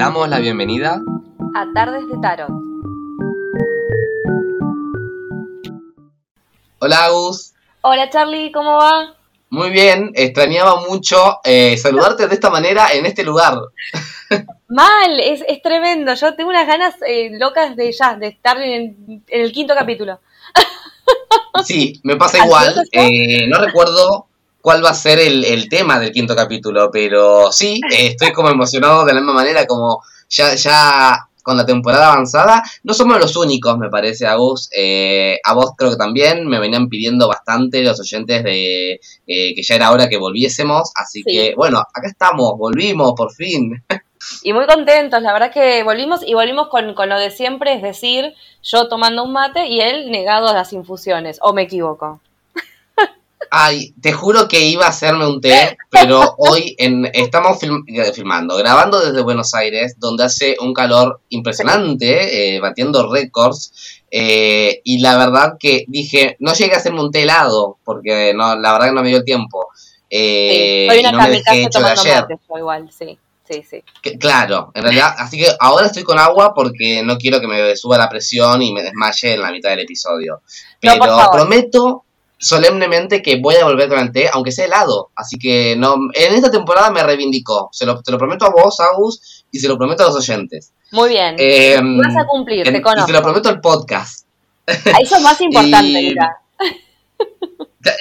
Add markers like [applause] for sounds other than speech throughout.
damos la bienvenida a Tardes de Tarot. Hola Agus. Hola Charlie, ¿cómo va? Muy bien, extrañaba mucho eh, saludarte de esta manera en este lugar. [laughs] Mal, es, tremendo. Yo tengo unas ganas eh, locas de ya, de estar en, el quinto capítulo. Sí, me pasa [laughs] igual. Eh, no recuerdo cuál va a ser el, tema del quinto capítulo, pero sí, estoy como emocionado de la misma manera, como ya, ya con la temporada avanzada. No somos los únicos, me parece, Agus. Eh, a vos creo que también me venían pidiendo bastante los oyentes de eh, que ya era hora que volviésemos. Así que, bueno, acá estamos, volvimos por fin. [laughs] Y muy contentos, la verdad que volvimos y volvimos con, con lo de siempre, es decir, yo tomando un mate y él negado a las infusiones, o me equivoco. Ay, te juro que iba a hacerme un té, pero hoy en, estamos filmando, grabando desde Buenos Aires, donde hace un calor impresionante, eh, batiendo récords. Eh, y la verdad que dije, no llegué a hacerme un té helado, porque no, la verdad que no me dio tiempo. Eh, sí, no me dejé hecho de ayer. igual, sí. Sí, sí. claro, en realidad, así que ahora estoy con agua porque no quiero que me suba la presión y me desmaye en la mitad del episodio. Pero prometo solemnemente que voy a volver con el té, aunque sea helado. Así que no, en esta temporada me reivindicó. Se lo, te lo prometo a vos, Agus, y se lo prometo a los oyentes. Muy bien. Em, Vas a cumplir, te conozco. Y se lo prometo al podcast. Eso es más [laughs] importante, mira.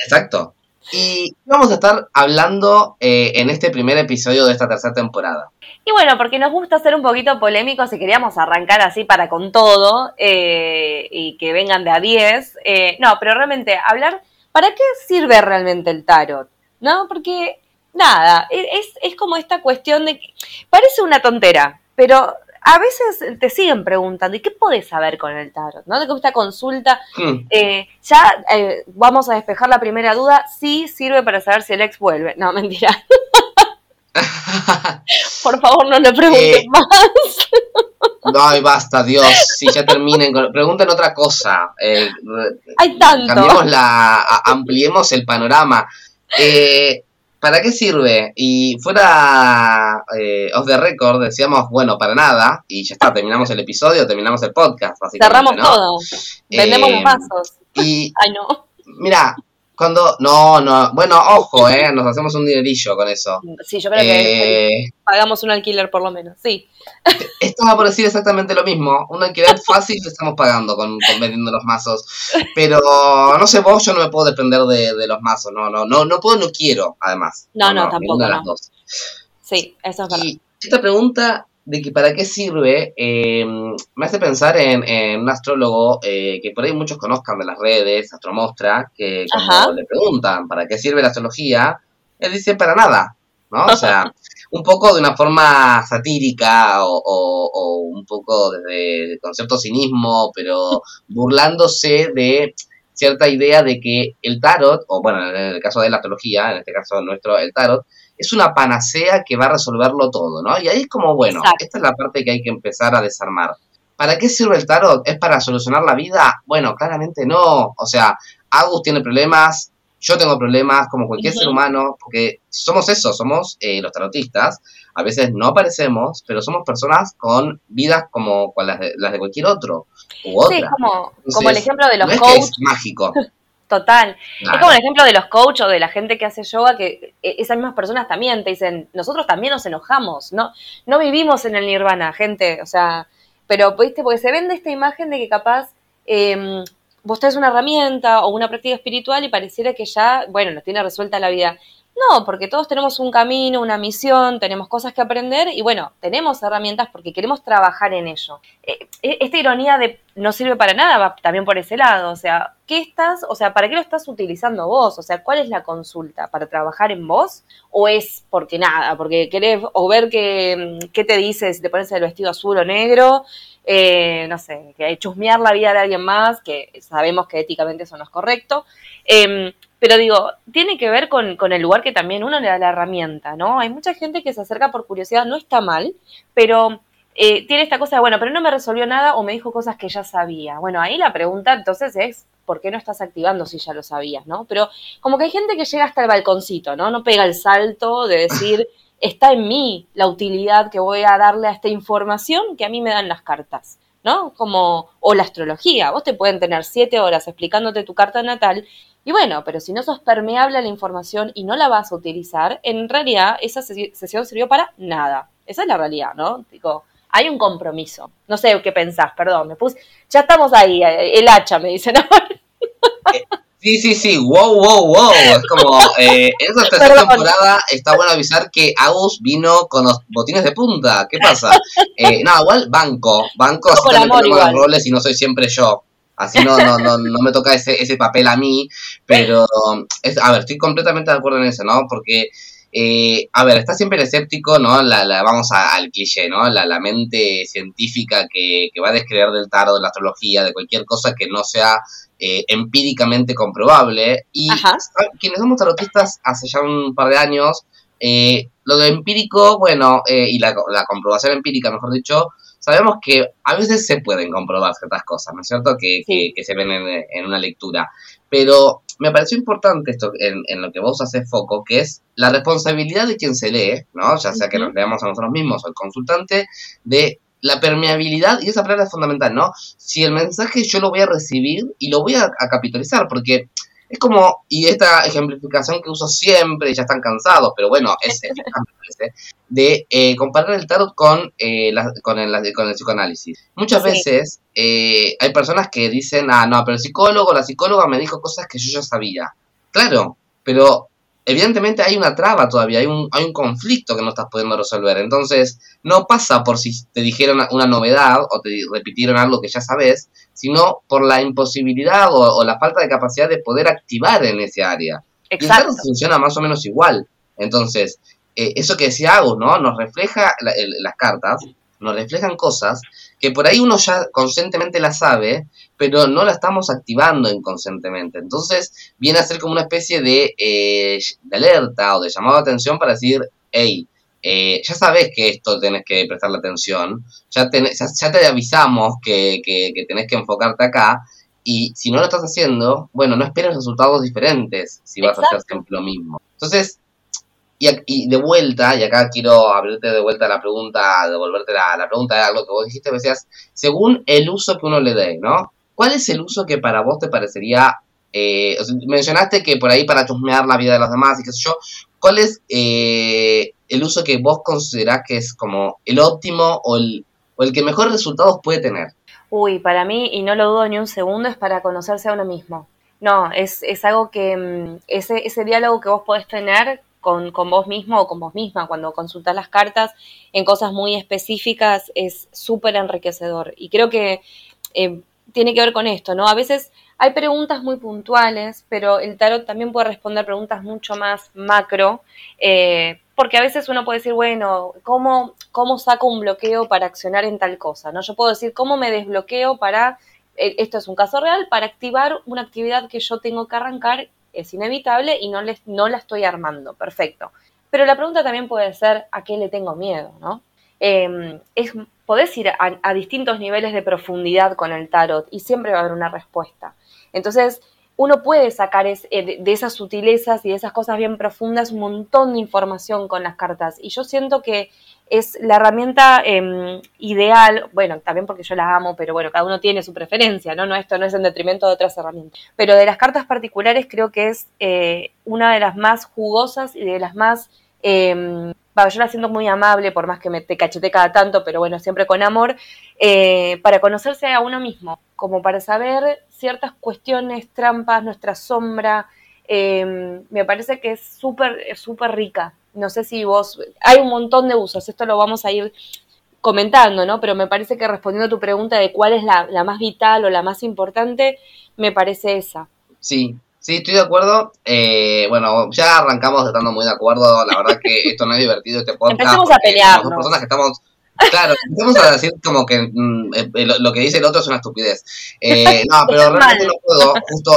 Exacto. Y vamos a estar hablando eh, en este primer episodio de esta tercera temporada. Y bueno, porque nos gusta ser un poquito polémicos y queríamos arrancar así para con todo eh, y que vengan de a 10. Eh, no, pero realmente hablar ¿para qué sirve realmente el tarot? ¿No? Porque, nada, e-, es, es como esta cuestión de que parece una tontera, pero a veces te siguen preguntando, ¿y qué podés saber con el tarot? ¿No? De esta consulta, hmm. eh, ya eh, vamos a despejar la primera duda, sí sirve para saber si el ex vuelve. No, mentira. [laughs] Por favor, no le pregunten eh, más. [laughs] No, y basta, Dios. Si ya terminen, pregunten otra cosa. Eh, Hay tanto. Cambiemos la, ampliemos el panorama. Eh, ¿Para qué sirve? Y fuera eh, off the record decíamos, bueno, para nada, y ya está, terminamos el episodio, terminamos el podcast, Cerramos todo, vendemos los pasos. Y, [laughs] Ay, no. Mira, cuando, no, no, bueno, ojo, eh, nos hacemos un dinerillo con eso. Sí, yo creo que eh, pagamos un alquiler por lo menos, sí. [laughs] Esto va por decir exactamente lo mismo, un alquiler fácil que estamos pagando con, vendiendo los mazos, pero no sé vos, yo no me puedo depender de, los mazos, no, no, no, no puedo, no quiero, además. No, no, tampoco. De las dos. Sí, eso es verdad. Y esta pregunta de que para qué sirve, eh, me hace pensar en, un astrólogo eh, que por ahí muchos conozcan de las redes, Astromostra, que cuando le preguntan para qué sirve la astrología, él dice para nada, ¿no? O sea, [laughs] un poco de una forma satírica o, un poco desde con cierto cinismo, pero burlándose de cierta idea de que el tarot, o bueno, en el caso de la astrología, en este caso nuestro, el tarot, es una panacea que va a resolverlo todo, ¿no? Y ahí es como, bueno, esta es la parte que hay que empezar a desarmar. ¿Para qué sirve el tarot? ¿Es para solucionar la vida? Bueno, claramente no. O sea, Agus tiene problemas, yo tengo problemas, como cualquier ser humano, porque somos eso, somos eh, los tarotistas. A veces no aparecemos, pero somos personas con vidas como las de, las de cualquier otro. U otra. Sí, como, como el ejemplo de los no Es, mágico. [laughs] Total. Es como el ejemplo de los coaches o de la gente que hace yoga, que e, esas mismas personas también te dicen, nosotros también nos enojamos, no, no vivimos en el nirvana, gente, o sea, pero viste, porque se vende esta imagen de que capaz eh, vos tenés una herramienta o una práctica espiritual y pareciera que ya, bueno, nos tiene resuelta la vida. No, porque todos tenemos un camino, una misión, tenemos cosas que aprender y bueno, tenemos herramientas porque queremos trabajar en ello. Eh, eh, esta ironía de no sirve para nada va también por ese lado, o sea, ¿qué estás, o sea, para qué lo estás utilizando vos? O sea, ¿cuál es la consulta? ¿Para trabajar en vos? ¿O es porque nada, porque querés o ver qué, qué te dices si te pones el vestido azul o negro? Eh, no sé, que chusmear la vida de alguien más, que sabemos que éticamente eso no es correcto. Em, pero digo, tiene que ver con, con, el lugar que también uno le da la herramienta, ¿no? Hay mucha gente que se acerca por curiosidad, no está mal, pero eh, tiene esta cosa de, bueno, pero no me resolvió nada o me dijo cosas que ya sabía. Bueno, ahí la pregunta entonces es, ¿por qué no estás activando si ya lo sabías, ¿no? Pero como que hay gente que llega hasta el balconcito, ¿no? No pega el salto de decir, [laughs] está en mí la utilidad que voy a darle a esta información que a mí me dan las cartas. ¿no? Como, o la astrología, vos te pueden tener siete horas explicándote tu carta natal y bueno, pero si no sos permeable a la información y no la vas a utilizar, en realidad esa sesión sirvió para nada. Esa es la realidad, ¿no? Digo, hay un compromiso. No sé qué pensás, perdón, me puse, ya estamos ahí, el hacha, me dicen ahora. [laughs] Sí, sí, sí, wow, wow, wow. Es como, eh, en esta [laughs] tercera temporada está bueno avisar que Agus vino con los botines de punta. ¿Qué pasa? [laughs] Eh, no, igual banco, banco, así también los roles y no soy siempre yo. Así no, no, no, no me toca ese, ese papel a mí, pero, es, a ver, estoy completamente de acuerdo en eso, ¿no? Porque eh, a ver, está siempre el escéptico, ¿no? La, la vamos al cliché, ¿no? La, la mente científica que, que, va a descreer del tarot, de la astrología, de cualquier cosa que no sea eh, empíricamente comprobable. Y quienes somos tarotistas hace ya un par de años, eh, lo de empírico, bueno, y la, la comprobación empírica, mejor dicho, sabemos que a veces se pueden comprobar ciertas cosas, ¿no es cierto? Que, que, se ven en, en, una lectura. Pero me pareció importante esto en, lo que vos haces foco, que es la responsabilidad de quien se lee, ¿no? Ya sea que nos leamos a nosotros mismos o el consultante, de la permeabilidad, y esa palabra es fundamental, ¿no? Si el mensaje yo lo voy a recibir y lo voy a capitalizar, porque es como, y esta ejemplificación que uso siempre, ya están cansados, pero bueno, es de eh, comparar el tarot con, eh, con, el, con el psicoanálisis. Muchas veces eh, hay personas que dicen, ah, no, pero el psicólogo, la psicóloga me dijo cosas que yo ya sabía. Claro, pero evidentemente hay una traba todavía, hay un, hay un conflicto que no estás pudiendo resolver. Entonces, no pasa por si te dijeron una novedad o te repitieron algo que ya sabes, sino por la imposibilidad o, la falta de capacidad de poder activar en ese área. Exacto. Y funciona más o menos igual. Entonces, eh, eso que decía Agus, ¿no? Nos refleja las cartas, nos reflejan cosas que por ahí uno ya conscientemente la sabe, pero no la estamos activando inconscientemente. Entonces viene a ser como una especie de, eh, alerta o de llamado de atención para decir, hey, eh, ya sabes que esto tenés que prestarle atención, ya, ya, te avisamos que, que, tenés que enfocarte acá, y si no lo estás haciendo, bueno, no esperes resultados diferentes si vas a hacer siempre lo mismo. Entonces, y, de vuelta, y acá quiero abrirte de vuelta la pregunta, devolverte la, la pregunta de algo que vos dijiste, decías, según el uso que uno le dé, ¿no? ¿Cuál es el uso que para vos te parecería, eh, mencionaste que por ahí para chusmear la vida de los demás y qué sé yo, ¿cuál es eh, el uso que vos considerás que es como el óptimo o el, o el que mejor resultados puede tener? Uy, para mí, y no lo dudo ni un segundo, es para conocerse a uno mismo. No, es, es algo que, mm, ese, ese diálogo que vos podés tener con, con, vos mismo o con vos misma cuando consultas las cartas en cosas muy específicas es súper enriquecedor. Y creo que eh, tiene que ver con esto, ¿no? A veces hay preguntas muy puntuales, pero el tarot también puede responder preguntas mucho más macro, eh, porque a veces uno puede decir, bueno, ¿cómo, ¿cómo saco un bloqueo para accionar en tal cosa? ¿no? Yo puedo decir, ¿cómo me desbloqueo para, eh, esto es un caso real, para activar una actividad que yo tengo que arrancar es inevitable y no, les, no la estoy armando, perfecto. Pero la pregunta también puede ser, ¿a qué le tengo miedo? ¿no? Em, es, podés ir a, distintos niveles de profundidad con el tarot y siempre va a haber una respuesta. Entonces, uno puede sacar eh, de, esas sutilezas y de esas cosas bien profundas un montón de información con las cartas. Y yo siento que es la herramienta em, ideal, bueno, también porque yo la amo, pero bueno, cada uno tiene su preferencia, ¿no? no Esto no es en detrimento de otras herramientas. Pero de las cartas particulares creo que es eh, una de las más jugosas y de las más... Eh, yo la siento muy amable, por más que me te cachete cada tanto, pero bueno, siempre con amor, eh, para conocerse a uno mismo, como para saber ciertas cuestiones, trampas, nuestra sombra. Em, me parece que es súper, súper rica no sé si vos, hay un montón de usos, esto lo vamos a ir comentando, ¿no? Pero me parece que respondiendo a tu pregunta de cuál es la, la más vital o la más importante, me parece esa. Sí, sí, estoy de acuerdo. Eh, bueno, ya arrancamos estando muy de acuerdo. La verdad que esto no es divertido, este podcast. Empezamos a pelear. personas que estamos Claro, empezamos a decir como que mm, eh, lo, que dice el otro es una estupidez. Eh, [laughs] no, pero realmente no puedo, justo,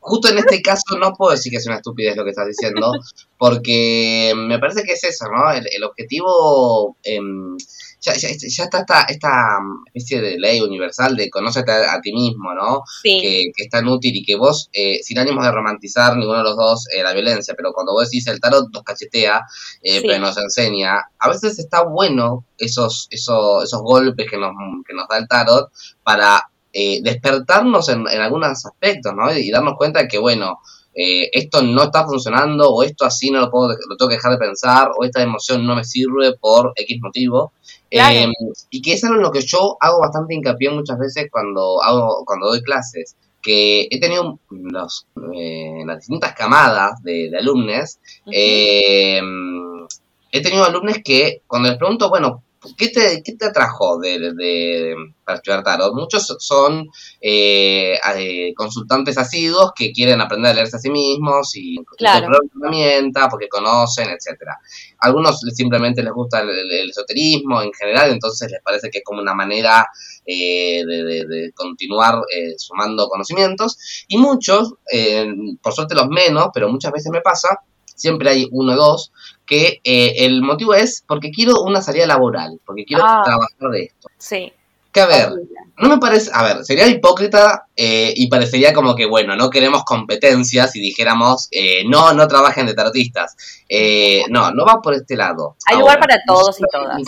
justo en este caso no puedo decir que es una estupidez lo que estás diciendo, porque me parece que es eso, ¿no? El, objetivo em, ya, ya, está esta, esta mm, especie de ley universal de conócete a, ti mismo, ¿no? Sí. Que, que, es tan útil y que vos, eh, sin ánimos de romantizar ninguno de los dos eh, la violencia, pero cuando vos decís el tarot nos cachetea, eh, pero nos enseña, a veces está bueno esos, esos, esos golpes que nos, que nos da el tarot para eh, despertarnos en, en, algunos aspectos, ¿no? Y darnos cuenta de que, bueno, eh, esto no está funcionando, o esto así no lo puedo, lo tengo que dejar de pensar, o esta emoción no me sirve por X motivo. Em, y que es algo en lo que yo hago bastante hincapié muchas veces cuando hago, cuando doy clases, que he tenido los, eh, las distintas camadas de, de alumnos, em, he tenido alumnos que cuando les pregunto, bueno, ¿Qué te, qué te atrajo de, de, para estudiar tarot? Muchos son eh, eh, consultantes asiduos que quieren aprender a leerse a sí mismos y claro. herramienta porque conocen, etcétera. Algunos simplemente les gusta el, esoterismo en general, entonces les parece que es como una manera eh, de, de, continuar eh, sumando conocimientos. Y muchos, eh, por suerte los menos, pero muchas veces me pasa, siempre hay uno o dos, que eh, el motivo es porque quiero una salida laboral, porque quiero Ah. trabajar de esto. Sí. Que a ver, no me parece, a ver, sería hipócrita eh, y parecería como que, bueno, no queremos competencias si dijéramos, eh, no, no trabajen de tarotistas. Eh, no, no va por este lado. Hay Ahora, lugar para todos y todas.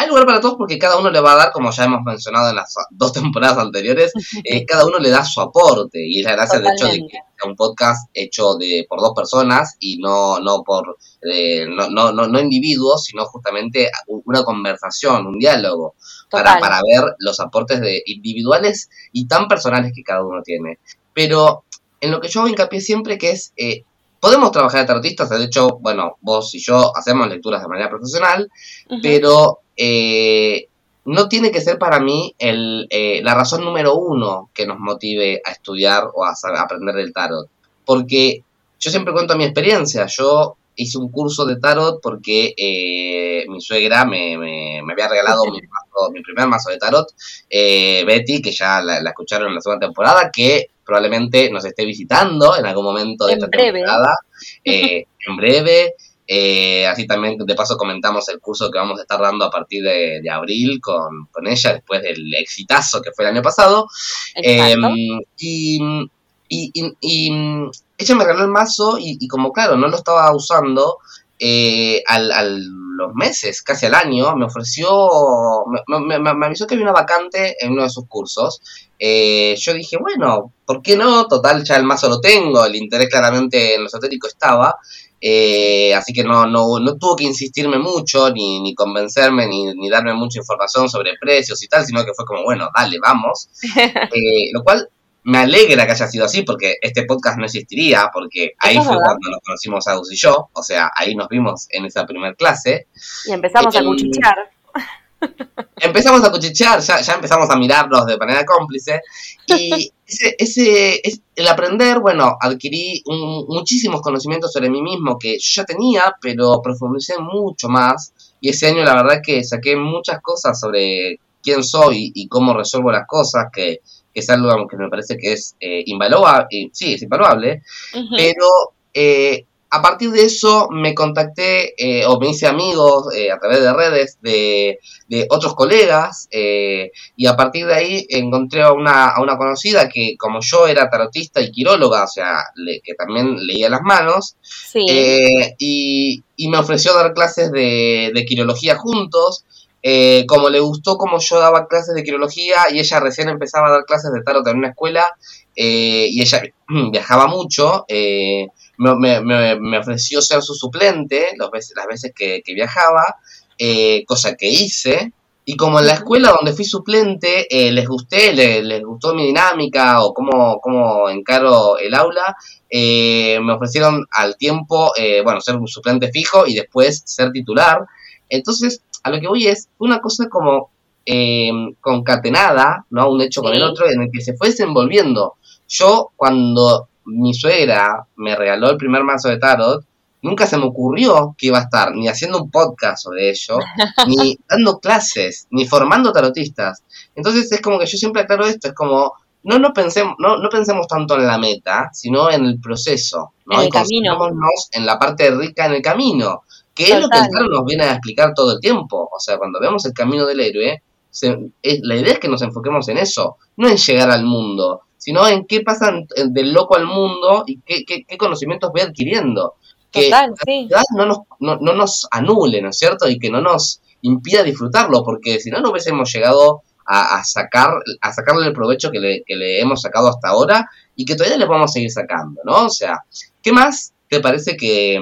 Hay lugar para todos porque cada uno le va a dar, como ya hemos mencionado en las dos temporadas anteriores, eh, cada uno le da su aporte y es la gracia del hecho de que sea un podcast hecho de por dos personas y no no por eh, no, no, no, no individuos, sino justamente una conversación, un diálogo para, Total. para ver los aportes de individuales y tan personales que cada uno tiene. Pero en lo que yo hago hincapié siempre que es, eh, podemos trabajar de tarotistas, de hecho, bueno, vos y yo hacemos lecturas de manera profesional, pero eh, no tiene que ser para mí el, eh, la razón número uno que nos motive a estudiar o a, saber- a aprender del tarot. Porque yo siempre cuento mi experiencia. Yo hice un curso de tarot porque eh, mi suegra me, me- me había regalado [laughs] mi, mazo- mi primer mazo de tarot, eh, Betty, que ya la, la escucharon en la segunda temporada, que probablemente nos esté visitando en algún momento de En esta breve. temporada. [laughs] eh, en breve. Eh, así también de paso comentamos el curso que vamos a estar dando a partir de, de abril con, con ella después del exitazo que fue el año pasado. Eh, y, y, y- y, ella me regaló el mazo y, y como claro, no lo estaba usando, eh, al, al- los meses, casi al año, me ofreció, me, me- avisó que había una vacante en uno de sus cursos. Eh, yo dije, bueno, ¿por qué no? Total, ya el mazo lo tengo, el interés claramente en lo esotérico estaba. Eh, así que no, no, no tuvo que insistirme mucho, ni, ni convencerme, ni, ni darme mucha información sobre precios y tal, sino que fue como, bueno, dale, vamos. [laughs] Eh, lo cual me alegra que haya sido así, porque este podcast no existiría, porque ahí fue verdad. cuando nos conocimos Agus y yo, o sea, ahí nos vimos en esa primer clase. Y empezamos a cuchichear. [laughs] Empezamos a cuchichear, ya, ya empezamos a mirarnos de manera cómplice, y [laughs] ese, ese, es- el aprender, bueno, adquirí un- muchísimos conocimientos sobre mí mismo que yo ya tenía, pero profundicé mucho más, y ese año la verdad que saqué muchas cosas sobre quién soy y cómo resuelvo las cosas, que es algo que me parece que es eh, invaluable, sí, es invaluable, pero eh, a partir de eso me contacté eh, o me hice amigos eh, a través de redes de, de otros colegas eh, y a partir de ahí encontré a una, a una conocida que como yo era tarotista y quiróloga, o sea, le- que también leía las manos, Sí. y, y me ofreció dar clases de, de quirología juntos. Eh, como le gustó como yo daba clases de quirología y ella recién empezaba a dar clases de tarot en una escuela eh, y ella [clears throat] viajaba mucho, eh, me, me- me- ofreció ser su suplente los veces, las veces que, que viajaba, eh, cosa que hice. Y como en la escuela donde fui suplente eh, les gusté, le- les, gustó mi dinámica o cómo, cómo encaro el aula, me ofrecieron al tiempo, eh, bueno, ser un suplente fijo y después ser titular. Entonces, a lo que voy es una cosa como eh, concatenada, ¿no? Un hecho con el otro en el que se fue desenvolviendo. Yo, cuando mi suegra me regaló el primer mazo de tarot, nunca se me ocurrió que iba a estar ni haciendo un podcast sobre ello, [laughs] ni dando clases, ni formando tarotistas. Entonces es como que yo siempre aclaro esto, es como, no, no, pensemos, no, no pensemos tanto en la meta, sino en el proceso, ¿no? En el Y concentrémonos en la parte rica en el camino, que es lo que el nos viene a explicar todo el tiempo. O sea, cuando vemos el camino del héroe, la idea es que nos enfoquemos en eso, no en llegar al mundo, sino en qué pasa del loco al mundo y qué, qué, conocimientos voy adquiriendo. Que Total, sí. no, nos, no, no nos anule, ¿no es cierto? Y que no nos impida disfrutarlo, porque si no, no hubiésemos llegado a, sacar, a sacarle el provecho que le, que le hemos sacado hasta ahora y que todavía le vamos a seguir sacando, ¿no? O sea, ¿qué más te parece que,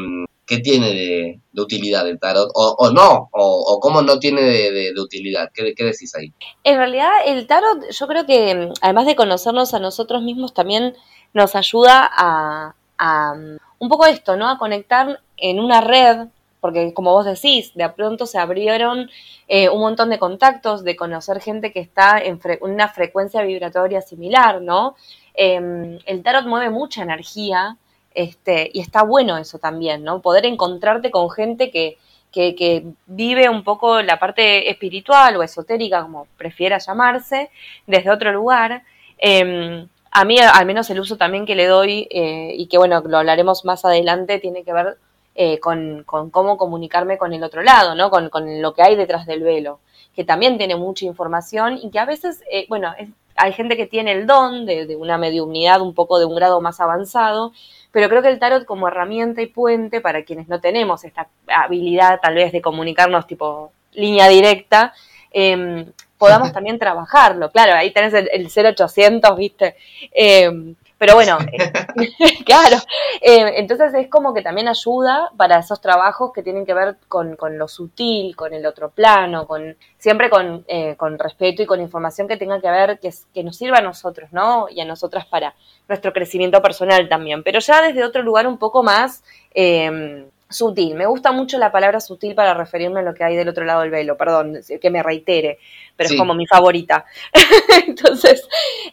tiene de, utilidad el tarot? O, no, o, cómo no tiene de, utilidad. ¿Qué, ¿Qué, decís ahí? En realidad, el tarot, yo creo que además de conocernos a nosotros mismos, también nos ayuda a, a un poco esto, ¿no? A conectar en una red porque como vos decís, de pronto se abrieron eh, un montón de contactos, de conocer gente que está en una frecuencia vibratoria similar, ¿no? Em, el tarot mueve mucha energía este, y está bueno eso también, ¿no? Poder encontrarte con gente que, que, vive un poco la parte espiritual o esotérica, como prefiera llamarse, desde otro lugar. Em, a mí, al menos el uso también que le doy, eh, y que bueno, lo hablaremos más adelante, tiene que ver eh, con, cómo comunicarme con el otro lado, ¿no? Con, lo que hay detrás del velo, que también tiene mucha información y que a veces, eh, bueno, hay gente que tiene el don de, una mediunidad un poco de un grado más avanzado, pero creo que el tarot como herramienta y puente para quienes no tenemos esta habilidad tal vez de comunicarnos tipo línea directa, em, podamos también trabajarlo. Claro, ahí tenés el, el 0800, ¿viste? Eh, pero bueno, eh, [laughs] [laughs] claro, eh, entonces es como que también ayuda para esos trabajos que tienen que ver con, con lo sutil, con el otro plano, con siempre con, eh, con respeto y con información que tenga que ver, que, que nos sirva a nosotros, ¿no? Y a nosotras para nuestro crecimiento personal también, pero ya desde otro lugar un poco más... Eh, sutil. Me gusta mucho la palabra sutil para referirme a lo que hay del otro lado del velo, perdón, que me reitere, pero es como mi favorita. [laughs] Entonces...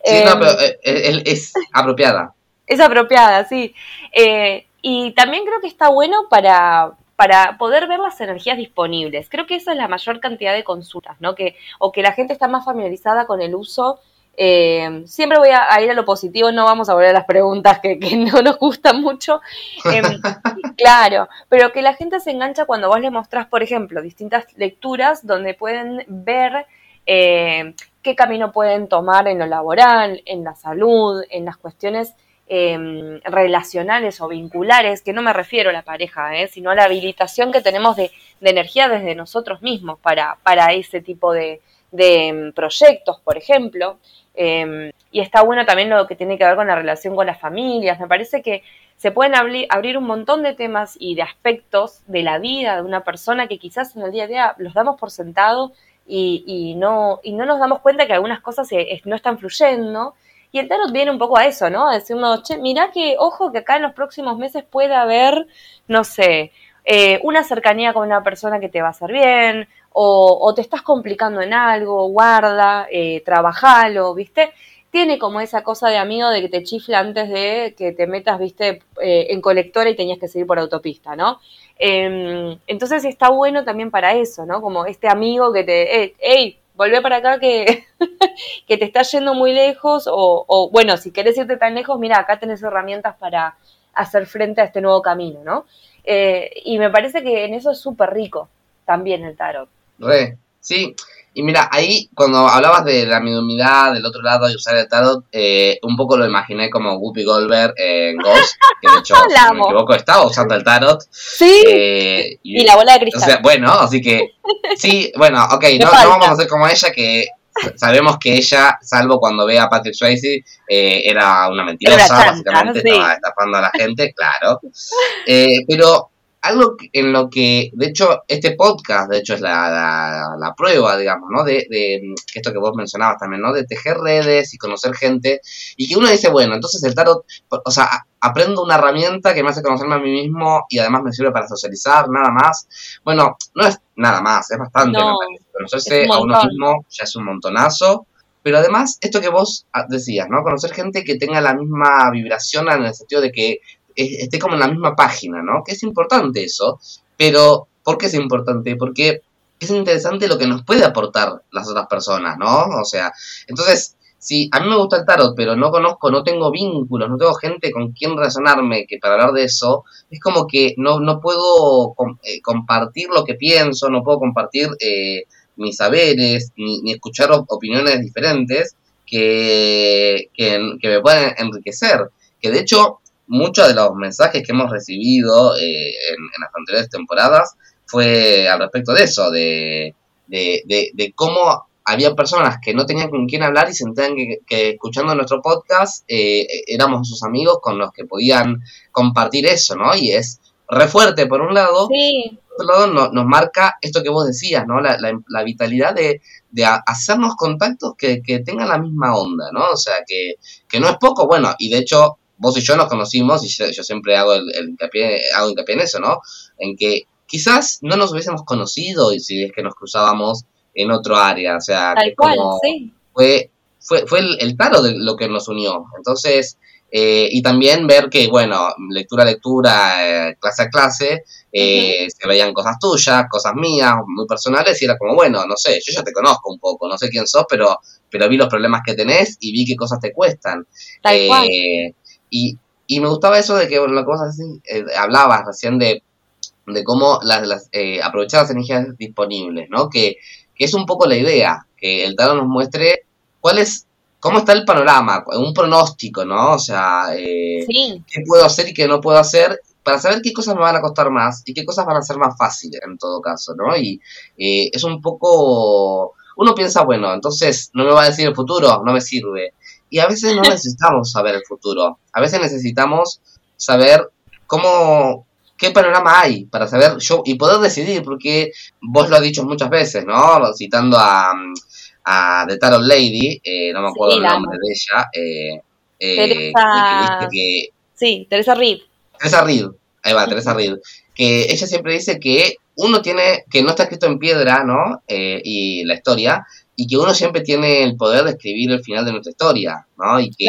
Sí, no, em, pero eh, eh, es apropiada. Es apropiada, sí. Eh, y también creo que está bueno para, para poder ver las energías disponibles. Creo que esa es la mayor cantidad de consultas, ¿no? Que, o que la gente está más familiarizada con el uso eh, siempre voy a, ir a lo positivo, no vamos a volver a las preguntas que, [laughs] no nos gustan mucho. Em, [laughs] claro, pero que la gente se engancha cuando vos le mostrás, por ejemplo, distintas lecturas donde pueden ver eh, qué camino pueden tomar en lo laboral, en la salud, en las cuestiones em, relacionales o vinculares, que no me refiero a la pareja, eh, sino a la habilitación que tenemos de, de energía desde nosotros mismos para, para ese tipo de, de em, proyectos, por ejemplo. Em, y está bueno también lo que tiene que ver con la relación con las familias. Me parece que se pueden abrir un montón de temas y de aspectos de la vida de una persona que quizás en el día a día los damos por sentado y, no, y no nos damos cuenta que algunas cosas no están fluyendo. Y el tarot viene un poco a eso, ¿no? A decirnos, che, mirá que, ojo, que acá en los próximos meses puede haber, no sé, eh, una cercanía con una persona que te va a hacer bien, o, te estás complicando en algo, guarda, eh, trabajalo, ¿viste? Tiene como esa cosa de amigo de que te chifla antes de que te metas, viste, eh, en colectora y tenías que seguir por autopista, ¿no? Em, entonces está bueno también para eso, ¿no? Como este amigo que te, hey, hey volvé para acá que, [laughs] que te está yendo muy lejos, o, o, bueno, si querés irte tan lejos, mira, acá tenés herramientas para hacer frente a este nuevo camino, ¿no? Eh, y me parece que en eso es súper rico también el tarot. Re, sí. Y mira, ahí cuando hablabas de la mediumidad del otro lado y usar el tarot, eh, un poco lo imaginé como Whoopi Goldberg en Ghost, que de [laughs] hecho, si no me equivoco, estaba usando el tarot. Sí. Eh, y, la bola de cristal. bueno, así que, sí, bueno, ok, [laughs] no, no, vamos a hacer como ella, que sabemos que ella, salvo cuando ve a Patrick Swayze, eh, era una mentirosa, básicamente estaba estafando a la gente, claro. Eh, pero algo en lo que, de hecho, este podcast, de hecho, es la, la, prueba, digamos, ¿no? De, de, esto que vos mencionabas también, ¿no? De tejer redes y conocer gente. Y que uno dice, bueno, entonces el tarot, o sea, aprendo una herramienta que me hace conocerme a mí mismo y además me sirve para socializar, nada más. Bueno, no es nada más, es bastante, no, Conocerse a uno mismo ya es un montonazo. Pero además, esto que vos decías, ¿no? Conocer gente que tenga la misma vibración en el sentido de que esté como en la misma página, ¿no? Que es importante eso, pero ¿por qué es importante? Porque es interesante lo que nos puede aportar las otras personas, ¿no? O sea, entonces, si a mí me gusta el tarot, pero no conozco, no tengo vínculos, no tengo gente con quien razonarme que para hablar de eso, es como que no, no puedo eh, compartir lo que pienso, no puedo compartir eh, mis saberes, ni, escuchar opiniones diferentes que, que, me pueden enriquecer. Que de hecho, muchos de los mensajes que hemos recibido eh, en, las anteriores temporadas fue al respecto de eso, de, de, de, cómo había personas que no tenían con quién hablar y sentían que, que escuchando nuestro podcast eh, éramos sus amigos con los que podían compartir eso, ¿no? Y es re fuerte por un lado, sí. por otro lado nos marca esto que vos decías, ¿no? La, la, vitalidad de, de, hacernos contactos que, que, tengan la misma onda, ¿no? O sea, que, que no es poco, bueno, y de hecho vos y yo nos conocimos y yo, siempre hago el, el hincapié, hago hincapié en eso, ¿no? En que quizás no nos hubiésemos conocido y si es que nos cruzábamos en otro área, o sea, fue, fue, fue el, el, taro de lo que nos unió. Entonces, eh, y también ver que, bueno, lectura a lectura, eh, clase a clase, eh, se veían cosas tuyas, cosas mías, muy personales, y era como, bueno, no sé, yo ya te conozco un poco, no sé quién sos, pero, pero vi los problemas que tenés y vi qué cosas te cuestan. Y, y me gustaba eso de que, que vos así, hablabas recién de, de cómo las, las aprovechar las energías disponibles, ¿no? Que, que es un poco la idea, que el tarot nos muestre cuál es, cómo está el panorama, un pronóstico, ¿no? O sea, eh, qué puedo hacer y qué no puedo hacer, para saber qué cosas me van a costar más y qué cosas van a ser más fáciles en todo caso, ¿no? Y eh, es un poco, uno piensa, bueno, entonces no me va a decir el futuro, no me sirve. Y a veces no [laughs] necesitamos saber el futuro, a veces necesitamos saber cómo, qué panorama hay para saber yo y poder decidir, porque vos lo has dicho muchas veces, ¿no? Citando a, a The Tarot Lady, eh, no me acuerdo el nombre de ella. Eh, eh, Teresa... Que, sí, Teresa Reed. Teresa Reed, ahí va, Teresa Reed. Que ella siempre dice que uno tiene, que no está escrito en piedra, ¿no? y la historia, y que uno siempre tiene el poder de escribir el final de nuestra historia, ¿no? Y que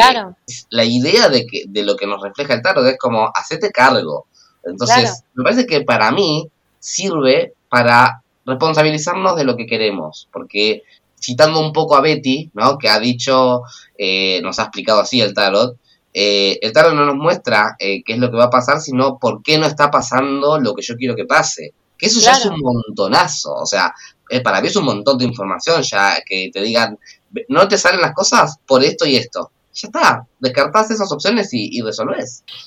la idea de, que, de lo que nos refleja el tarot es como, hacete cargo, entonces, me parece que para mí sirve para responsabilizarnos de lo que queremos, porque citando un poco a Betty, ¿no? que ha dicho, eh, nos ha explicado así el tarot, eh, el tarot no nos muestra eh, qué es lo que va a pasar, sino por qué no está pasando lo que yo quiero que pase. Que eso ya es un montonazo, o sea, para mí es un montón de información ya que te digan, no te salen las cosas por esto y esto ya está, descartás esas opciones y, y.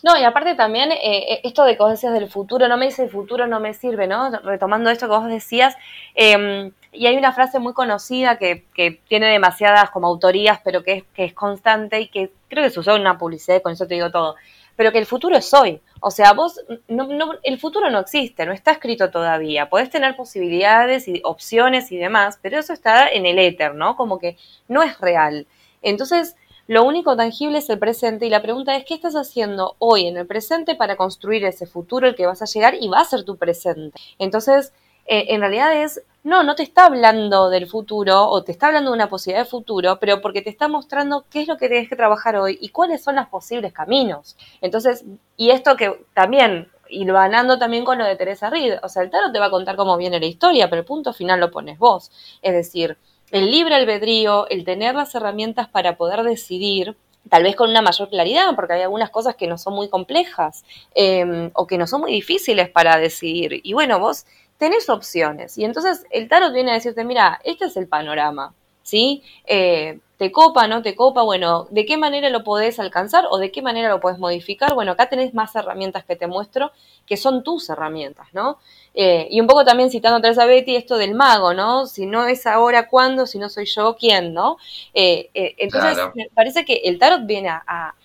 No, y aparte también, eh, eh, esto de que vos decías del futuro, no me dice el futuro, no me sirve, ¿no? Retomando esto que vos decías, em, y hay una frase muy conocida que, que, tiene demasiadas como autorías, pero que es, que es constante y que creo que se usó en una publicidad, con eso te digo todo, pero que el futuro es hoy. O sea, vos, no, no, el futuro no existe, no está escrito todavía. Podés tener posibilidades y opciones y demás, pero eso está en el éter, ¿no? Como que no es real. Entonces, lo único tangible es el presente y la pregunta es, ¿qué estás haciendo hoy en el presente para construir ese futuro el que vas a llegar y va a ser tu presente? Entonces, eh, en realidad es, no, no te está hablando del futuro o te está hablando de una posibilidad de futuro, pero porque te está mostrando qué es lo que tienes que trabajar hoy y cuáles son los posibles caminos. Entonces, y esto que también y lo ganando también con lo de Teresa Reed. O sea, el tarot te va a contar cómo viene la historia, pero el punto final lo pones vos. Es decir, el libre albedrío, el tener las herramientas para poder decidir, tal vez con una mayor claridad, porque hay algunas cosas que no son muy complejas em, o que no son muy difíciles para decidir. Y bueno, vos tenés opciones. Y entonces el tarot viene a decirte, mira, este es el panorama, ¿sí? Eh, ¿Te copa, no te copa? Bueno, ¿de qué manera lo podés alcanzar o de qué manera lo podés modificar? Bueno, acá tenés más herramientas que te muestro, que son tus herramientas, ¿no? Eh, y un poco también citando otra vez a Betty esto del mago, ¿no? Si no es ahora, ¿cuándo? Si no soy yo, ¿quién? ¿No? Eh, eh, entonces, me parece que el tarot viene a,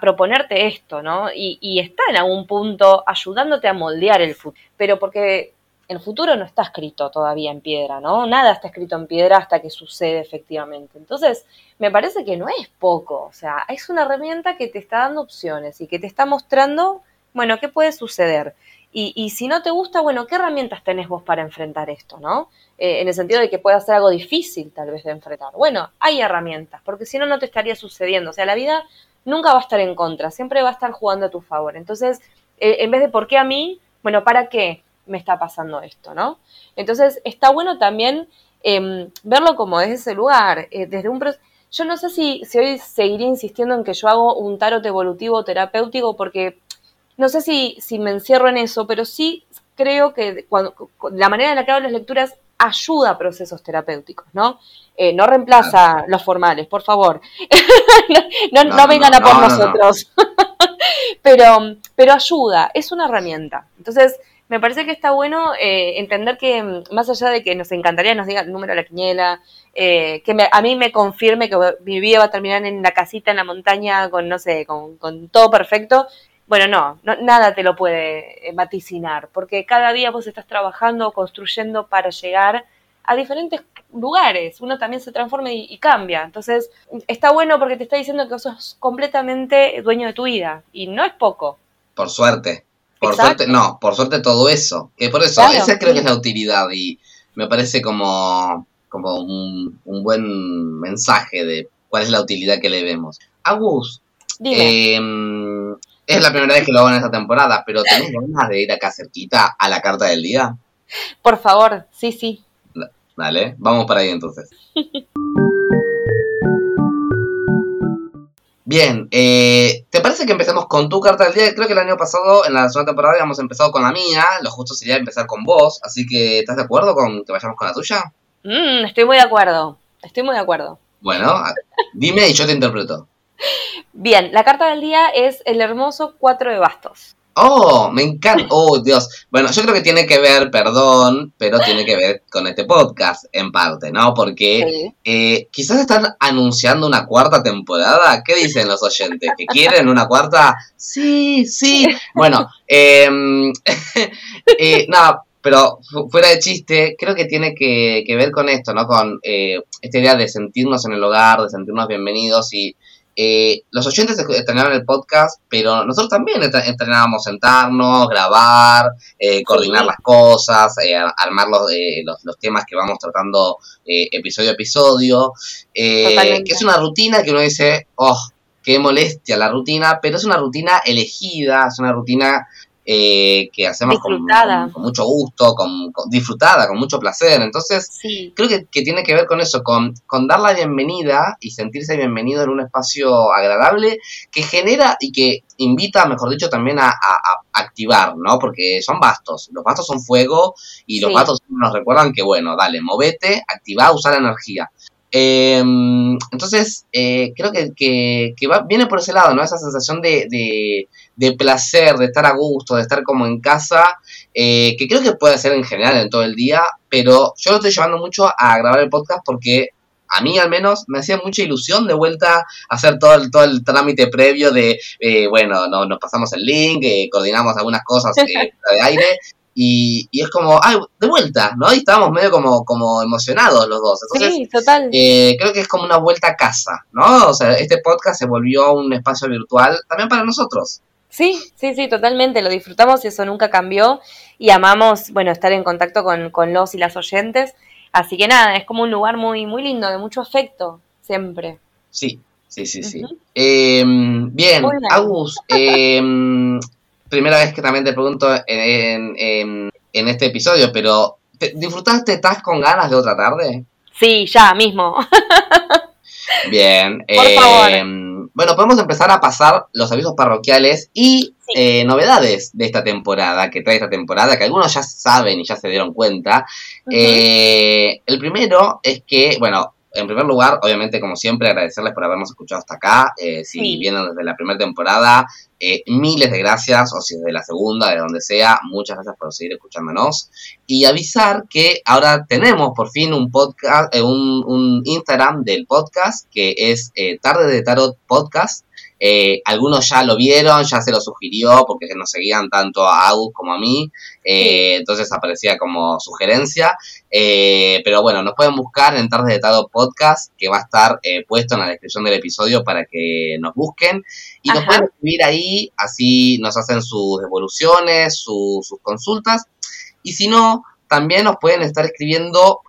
proponerte esto, ¿no? Y, y, está en algún punto ayudándote a moldear el futuro, pero porque el futuro no está escrito todavía en piedra, ¿no? Nada está escrito en piedra hasta que sucede efectivamente. Entonces, me parece que no es poco, o sea, es una herramienta que te está dando opciones y que te está mostrando, bueno, qué puede suceder. Y, si no te gusta, bueno, ¿qué herramientas tenés vos para enfrentar esto, no? Eh, en el sentido de que pueda ser algo difícil tal vez de enfrentar. Bueno, hay herramientas, porque si no, no te estaría sucediendo. O sea, la vida nunca va a estar en contra, siempre va a estar jugando a tu favor. Entonces, eh, en vez de por qué a mí, bueno, ¿para qué? Me está pasando esto, ¿no? Entonces, está bueno también em, verlo como desde ese lugar, eh, desde un yo no sé si, si hoy seguiré insistiendo en que yo hago un tarot evolutivo terapéutico porque no sé si, si me encierro en eso, pero sí creo que cuando, la manera en la que hago las lecturas ayuda a procesos terapéuticos, ¿no? Eh, no reemplaza los formales, por favor. [laughs] no, vengan a por nosotros. [laughs] pero, pero ayuda, es una herramienta. Entonces, me parece que está bueno eh, entender que mm, más allá de que nos encantaría nos diga el número de la quiniela, eh, que a mí me confirme que mi vida va a terminar en la casita en la montaña con, no sé, con, todo perfecto, bueno, no, no, nada te lo puede eh, vaticinar, porque cada día vos estás trabajando, construyendo para llegar a diferentes lugares. Uno también se transforma y, cambia. Entonces, está bueno porque te está diciendo que sos completamente dueño de tu vida, y no es poco. Por suerte. Por suerte, no, por suerte todo eso. Que por eso, esa creo que es la utilidad y me parece como, como un, buen mensaje de cuál es la utilidad que le vemos. Agus, eh, es la primera vez que lo hago en esta temporada, pero ¿tenés ganas de ir acá cerquita a la carta del día? Por favor, sí, sí. Dale, vamos para ahí entonces. [laughs] Bien, eh, ¿te parece que empecemos con tu carta del día? Creo que el año pasado, en la segunda temporada, habíamos empezado con la mía. Lo justo sería empezar con vos. Así que, ¿estás de acuerdo con que vayamos con la tuya? Mm, estoy muy de acuerdo. Estoy muy de acuerdo. Bueno, dime y yo te interpreto. Bien, la carta del día es el hermoso cuatro de bastos. Oh, me encanta. Oh, Dios. Bueno, yo creo que tiene que ver, perdón, pero tiene que ver con este podcast en parte, ¿no? Porque eh, quizás están anunciando una cuarta temporada. ¿Qué dicen los oyentes? ¿Que quieren una cuarta? Sí, sí. Bueno, em, [laughs] eh, nada, pero fuera de chiste, creo que tiene que, ver con esto, ¿no? Con eh, esta idea de sentirnos en el hogar, de sentirnos bienvenidos y eh, los oyentes estrenaron el podcast, pero nosotros también entrenábamos sentarnos, grabar, eh, coordinar las cosas, eh, armar los, los, temas que vamos tratando episodio a episodio, que es una rutina que uno dice, oh, qué molestia la rutina, pero es una rutina elegida, es una rutina eh, que hacemos con, mucho gusto, con, disfrutada, con mucho placer. Entonces, creo que, tiene que ver con eso, con, con dar la bienvenida y sentirse bienvenido en un espacio agradable que genera y que invita, mejor dicho, también a, activar, ¿no? Porque son bastos, los bastos son fuego y los bastos nos recuerdan que, bueno, dale, movete, activa, usa la energía. Em, entonces, eh, creo que, que, viene por ese lado, ¿no? Esa sensación de, de, placer, de estar a gusto, de estar como en casa, eh, que creo que puede ser en general en todo el día, pero yo lo estoy llevando mucho a grabar el podcast porque a mí al menos me hacía mucha ilusión de vuelta a hacer todo el, todo el trámite previo de, eh, bueno, no, nos pasamos el link, coordinamos algunas cosas [laughs] de aire y, es como, ay, de vuelta, ¿no? Y estábamos medio como, como emocionados los dos. sí, total. Eh, creo que es como una vuelta a casa, ¿no? O sea, este podcast se volvió un espacio virtual también para nosotros. Sí, sí, sí, totalmente, lo disfrutamos y eso nunca cambió y amamos, bueno, estar en contacto con, los y las oyentes. Así que nada, es como un lugar muy, muy lindo, de mucho afecto, siempre. Sí, sí, sí, sí. Em, bien, Agus, eh, primera vez que también te pregunto en, en, este episodio, pero ¿disfrutaste? ¿Estás con ganas de otra tarde? Sí, ya mismo. [laughs] Bien. Por favor. Bueno, podemos empezar a pasar los avisos parroquiales y eh, novedades de esta temporada, que trae esta temporada, que algunos ya saben y ya se dieron cuenta. Eh, el primero es que, bueno, en primer lugar, obviamente, como siempre, agradecerles por habernos escuchado hasta acá. Eh, si vienen desde la primera temporada, eh, miles de gracias, o si desde la segunda, de donde sea, muchas gracias por seguir escuchándonos. Y avisar que ahora tenemos por fin un podcast, eh, un, un, Instagram del podcast, que es Tarde de Tarot Podcast. Eh, algunos ya lo vieron, ya se lo sugirió porque nos seguían tanto a Agus como a mí, eh, entonces aparecía como sugerencia. Eh, pero bueno, nos pueden buscar en Tarde de Tado Podcast, que va a estar puesto en la descripción del episodio para que nos busquen. Y nos pueden escribir ahí, así nos hacen sus devoluciones, sus consultas. Y si no, también nos pueden estar escribiendo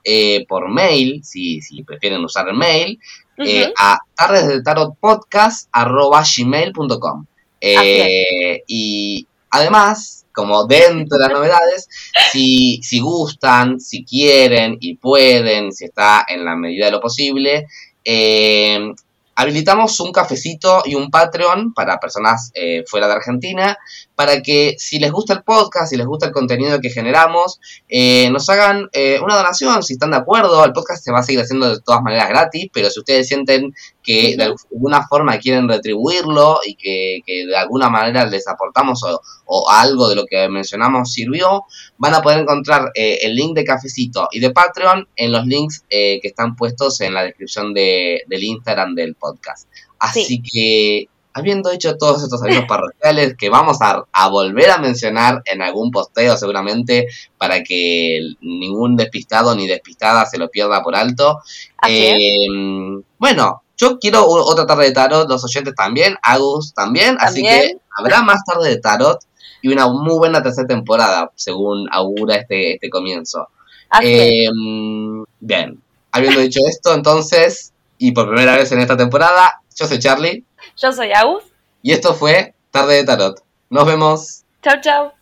por mail, si, si prefieren usar el mail, eh, a tardes de tarot podcast arroba gmail.com. Eh, y además, como dentro de las [laughs] novedades, si, si gustan, si quieren y pueden, si está en la medida de lo posible, eh, habilitamos un cafecito y un Patreon para personas eh, fuera de Argentina, para que si les gusta el podcast, si les gusta el contenido que generamos, eh, nos hagan eh, una donación, si están de acuerdo. El podcast se va a seguir haciendo de todas maneras gratis, pero si ustedes sienten que de alguna forma quieren retribuirlo y que, de alguna manera les aportamos o, algo de lo que mencionamos sirvió, van a poder encontrar el link de Cafecito y de Patreon en los links que están puestos en la descripción de, del Instagram del podcast. Así que, habiendo hecho todos estos avisos parroquiales que vamos a, volver a mencionar en algún posteo seguramente para que ningún despistado ni despistada se lo pierda por alto. Em, bueno, yo quiero otra tarde de tarot, los oyentes también, Agus también, así que habrá más tarde de tarot y una muy buena tercera temporada, según augura este, este comienzo. Em, bien, habiendo dicho esto, entonces y por primera vez en esta temporada, yo soy Charlie. Yo soy Agus. Y esto fue Tarde de Tarot. Nos vemos. Chao, chao.